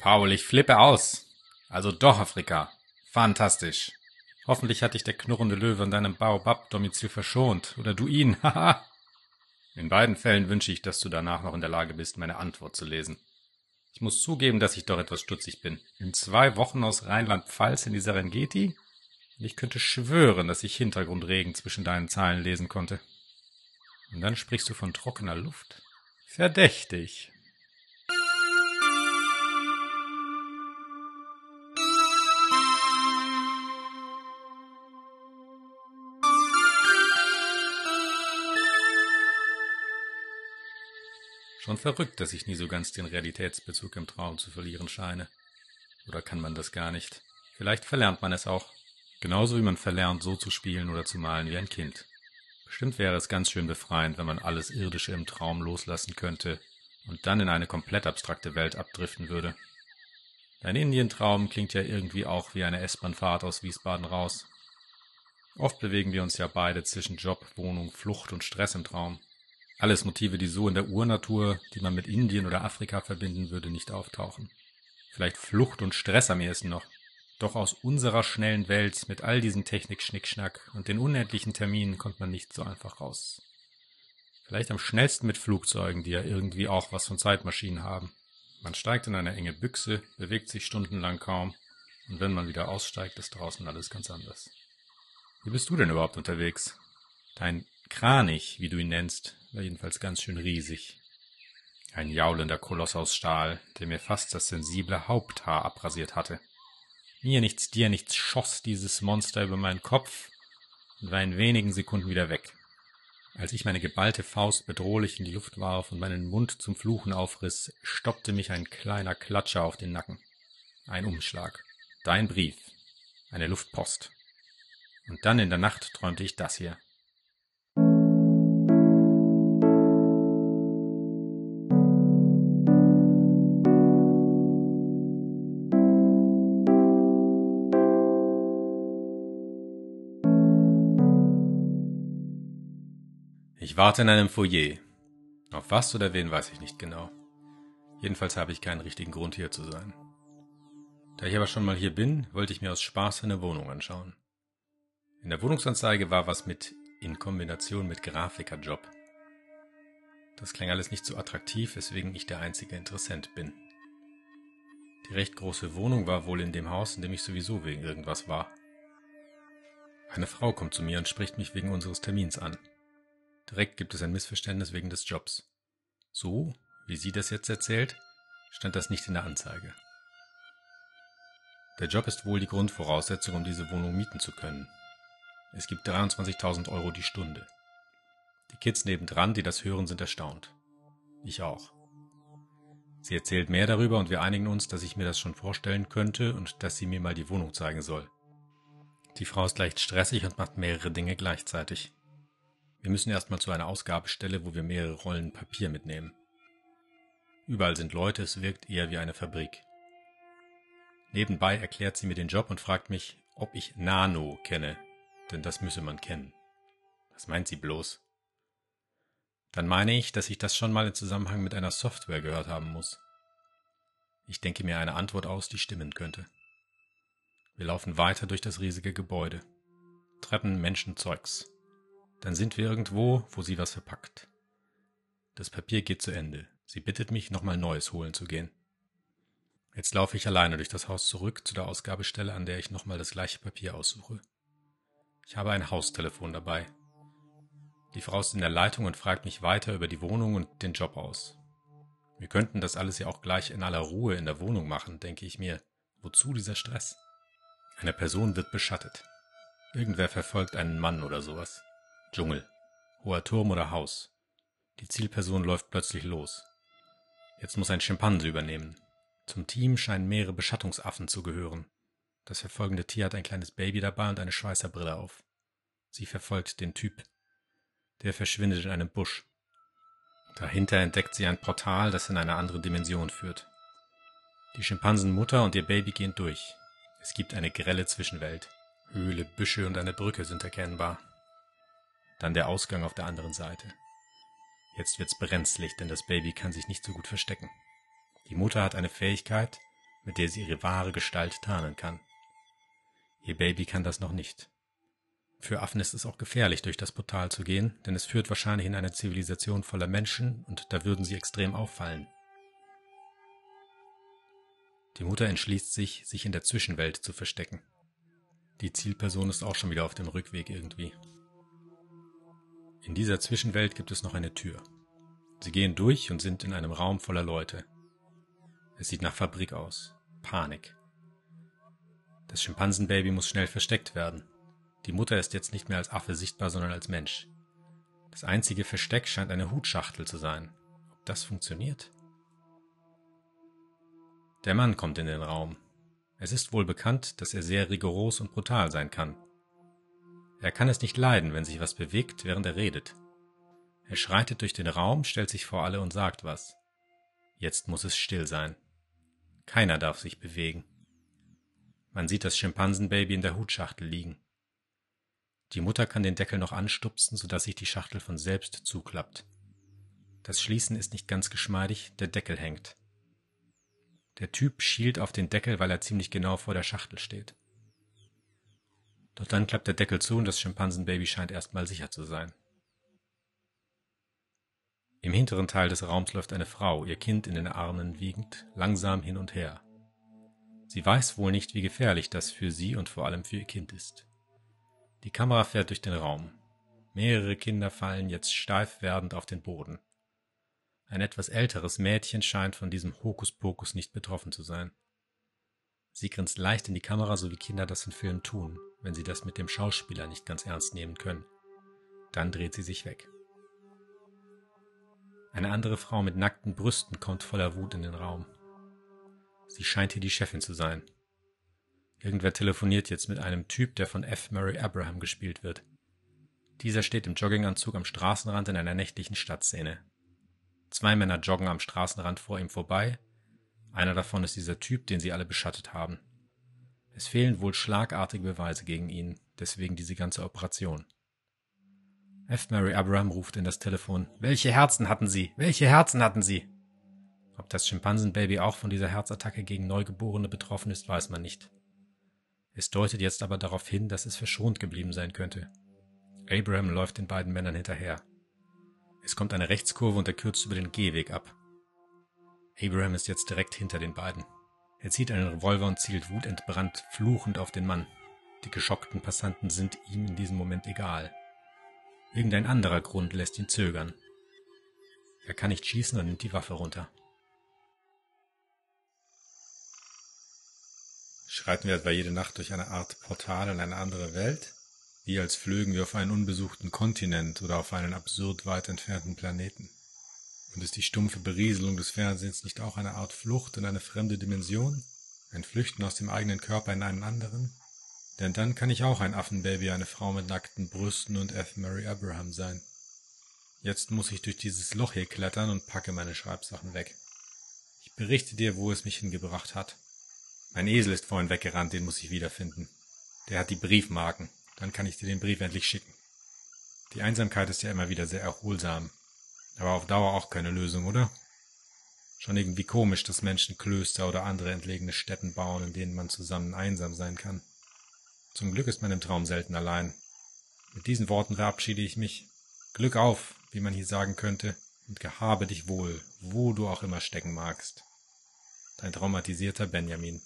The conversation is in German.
Paul, ich flippe aus. Also doch Afrika. Fantastisch. Hoffentlich hat dich der knurrende Löwe an deinem Baobab-Domizil verschont. Oder du ihn. Haha. In beiden Fällen wünsche ich, dass du danach noch in der Lage bist, meine Antwort zu lesen. Ich muss zugeben, dass ich doch etwas stutzig bin. In zwei Wochen aus Rheinland-Pfalz in die Serengeti? Ich könnte schwören, dass ich Hintergrundregen zwischen deinen Zahlen lesen konnte. Und dann sprichst du von trockener Luft? Verdächtig. Schon verrückt, dass ich nie so ganz den Realitätsbezug im Traum zu verlieren scheine. Oder kann man das gar nicht? Vielleicht verlernt man es auch. Genauso wie man verlernt, so zu spielen oder zu malen wie ein Kind. Bestimmt wäre es ganz schön befreiend, wenn man alles Irdische im Traum loslassen könnte und dann in eine komplett abstrakte Welt abdriften würde. Dein Indientraum klingt ja irgendwie auch wie eine S-Bahn-Fahrt aus Wiesbaden raus. Oft bewegen wir uns ja beide zwischen Job, Wohnung, Flucht und Stress im Traum. Alles Motive, die so in der Urnatur, die man mit Indien oder Afrika verbinden würde, nicht auftauchen. Vielleicht Flucht und Stress am ehesten noch. Doch aus unserer schnellen Welt mit all diesem Technik-Schnickschnack und den unendlichen Terminen kommt man nicht so einfach raus. Vielleicht am schnellsten mit Flugzeugen, die ja irgendwie auch was von Zeitmaschinen haben. Man steigt in eine enge Büchse, bewegt sich stundenlang kaum, und wenn man wieder aussteigt, ist draußen alles ganz anders. Wie bist du denn überhaupt unterwegs? Dein Kranich, wie du ihn nennst, war jedenfalls ganz schön riesig. Ein jaulender Koloss aus Stahl, der mir fast das sensible Haupthaar abrasiert hatte. Mir nichts, dir nichts schoss dieses Monster über meinen Kopf und war in wenigen Sekunden wieder weg. Als ich meine geballte Faust bedrohlich in die Luft warf und meinen Mund zum Fluchen aufriss, stoppte mich ein kleiner Klatscher auf den Nacken. Ein Umschlag. Dein Brief. Eine Luftpost. Und dann in der Nacht träumte ich das hier. Warte in einem Foyer. Auf was oder wen weiß ich nicht genau. Jedenfalls habe ich keinen richtigen Grund hier zu sein. Da ich aber schon mal hier bin, wollte ich mir aus Spaß eine Wohnung anschauen. In der Wohnungsanzeige war was mit in Kombination mit Grafikerjob. Das klang alles nicht so attraktiv, weswegen ich der einzige Interessent bin. Die recht große Wohnung war wohl in dem Haus, in dem ich sowieso wegen irgendwas war. Eine Frau kommt zu mir und spricht mich wegen unseres Termins an. Direkt gibt es ein Missverständnis wegen des Jobs. So, wie sie das jetzt erzählt, stand das nicht in der Anzeige. Der Job ist wohl die Grundvoraussetzung, um diese Wohnung mieten zu können. Es gibt 23.000 Euro die Stunde. Die Kids nebendran, die das hören, sind erstaunt. Ich auch. Sie erzählt mehr darüber und wir einigen uns, dass ich mir das schon vorstellen könnte und dass sie mir mal die Wohnung zeigen soll. Die Frau ist leicht stressig und macht mehrere Dinge gleichzeitig. Wir müssen erstmal zu einer Ausgabestelle, wo wir mehrere Rollen Papier mitnehmen. Überall sind Leute, es wirkt eher wie eine Fabrik. Nebenbei erklärt sie mir den Job und fragt mich, ob ich Nano kenne, denn das müsse man kennen. Was meint sie bloß? Dann meine ich, dass ich das schon mal im Zusammenhang mit einer Software gehört haben muss. Ich denke mir eine Antwort aus, die stimmen könnte. Wir laufen weiter durch das riesige Gebäude. Treppen, Menschen, Zeugs. Dann sind wir irgendwo, wo sie was verpackt. Das Papier geht zu Ende. Sie bittet mich, nochmal Neues holen zu gehen. Jetzt laufe ich alleine durch das Haus zurück zu der Ausgabestelle, an der ich nochmal das gleiche Papier aussuche. Ich habe ein Haustelefon dabei. Die Frau ist in der Leitung und fragt mich weiter über die Wohnung und den Job aus. Wir könnten das alles ja auch gleich in aller Ruhe in der Wohnung machen, denke ich mir. Wozu dieser Stress? Eine Person wird beschattet. Irgendwer verfolgt einen Mann oder sowas. Dschungel. Hoher Turm oder Haus. Die Zielperson läuft plötzlich los. Jetzt muss ein Schimpanse übernehmen. Zum Team scheinen mehrere Beschattungsaffen zu gehören. Das verfolgende Tier hat ein kleines Baby dabei und eine Schweißerbrille auf. Sie verfolgt den Typ. Der verschwindet in einem Busch. Dahinter entdeckt sie ein Portal, das in eine andere Dimension führt. Die Schimpansenmutter und ihr Baby gehen durch. Es gibt eine grelle Zwischenwelt. Höhle, Büsche und eine Brücke sind erkennbar. Dann der Ausgang auf der anderen Seite. Jetzt wird's brenzlig, denn das Baby kann sich nicht so gut verstecken. Die Mutter hat eine Fähigkeit, mit der sie ihre wahre Gestalt tarnen kann. Ihr Baby kann das noch nicht. Für Affen ist es auch gefährlich, durch das Portal zu gehen, denn es führt wahrscheinlich in eine Zivilisation voller Menschen und da würden sie extrem auffallen. Die Mutter entschließt sich, sich in der Zwischenwelt zu verstecken. Die Zielperson ist auch schon wieder auf dem Rückweg irgendwie. In dieser Zwischenwelt gibt es noch eine Tür. Sie gehen durch und sind in einem Raum voller Leute. Es sieht nach Fabrik aus. Panik. Das Schimpansenbaby muss schnell versteckt werden. Die Mutter ist jetzt nicht mehr als Affe sichtbar, sondern als Mensch. Das einzige Versteck scheint eine Hutschachtel zu sein. Ob das funktioniert? Der Mann kommt in den Raum. Es ist wohl bekannt, dass er sehr rigoros und brutal sein kann. Er kann es nicht leiden, wenn sich was bewegt, während er redet. Er schreitet durch den Raum, stellt sich vor alle und sagt was. Jetzt muss es still sein. Keiner darf sich bewegen. Man sieht das Schimpansenbaby in der Hutschachtel liegen. Die Mutter kann den Deckel noch anstupsen, sodass sich die Schachtel von selbst zuklappt. Das Schließen ist nicht ganz geschmeidig, der Deckel hängt. Der Typ schielt auf den Deckel, weil er ziemlich genau vor der Schachtel steht. Doch dann klappt der Deckel zu und das Schimpansenbaby scheint erstmal sicher zu sein. Im hinteren Teil des Raums läuft eine Frau, ihr Kind in den Armen wiegend, langsam hin und her. Sie weiß wohl nicht, wie gefährlich das für sie und vor allem für ihr Kind ist. Die Kamera fährt durch den Raum. Mehrere Kinder fallen jetzt steif werdend auf den Boden. Ein etwas älteres Mädchen scheint von diesem Hokuspokus nicht betroffen zu sein. Sie grinst leicht in die Kamera, so wie Kinder das in Filmen tun, wenn sie das mit dem Schauspieler nicht ganz ernst nehmen können. Dann dreht sie sich weg. Eine andere Frau mit nackten Brüsten kommt voller Wut in den Raum. Sie scheint hier die Chefin zu sein. Irgendwer telefoniert jetzt mit einem Typ, der von F. Murray Abraham gespielt wird. Dieser steht im Jogginganzug am Straßenrand in einer nächtlichen Stadtszene. Zwei Männer joggen am Straßenrand vor ihm vorbei. Einer davon ist dieser Typ, den sie alle beschattet haben. Es fehlen wohl schlagartige Beweise gegen ihn, deswegen diese ganze Operation. F. Mary Abraham ruft in das Telefon. Welche Herzen hatten Sie? Welche Herzen hatten Sie? Ob das Schimpansenbaby auch von dieser Herzattacke gegen Neugeborene betroffen ist, weiß man nicht. Es deutet jetzt aber darauf hin, dass es verschont geblieben sein könnte. Abraham läuft den beiden Männern hinterher. Es kommt eine Rechtskurve und er kürzt über den Gehweg ab. Abraham ist jetzt direkt hinter den beiden. Er zieht einen Revolver und zielt wutentbrannt, fluchend auf den Mann. Die geschockten Passanten sind ihm in diesem Moment egal. Irgendein anderer Grund lässt ihn zögern. Er kann nicht schießen und nimmt die Waffe runter. Schreiten wir etwa jede Nacht durch eine Art Portal in eine andere Welt? wie als flögen wir auf einen unbesuchten Kontinent oder auf einen absurd weit entfernten Planeten. Und ist die stumpfe Berieselung des Fernsehens nicht auch eine Art Flucht in eine fremde Dimension? Ein Flüchten aus dem eigenen Körper in einen anderen? Denn dann kann ich auch ein Affenbaby, eine Frau mit nackten Brüsten und F. Mary Abraham sein. Jetzt muss ich durch dieses Loch hier klettern und packe meine Schreibsachen weg. Ich berichte dir, wo es mich hingebracht hat. Mein Esel ist vorhin weggerannt, den muss ich wiederfinden. Der hat die Briefmarken. Dann kann ich dir den Brief endlich schicken. Die Einsamkeit ist ja immer wieder sehr erholsam. Aber auf Dauer auch keine Lösung, oder? Schon irgendwie komisch, dass Menschen Klöster oder andere entlegene Städten bauen, in denen man zusammen einsam sein kann. Zum Glück ist man im Traum selten allein. Mit diesen Worten verabschiede ich mich. Glück auf, wie man hier sagen könnte, und gehabe dich wohl, wo du auch immer stecken magst. Dein traumatisierter Benjamin.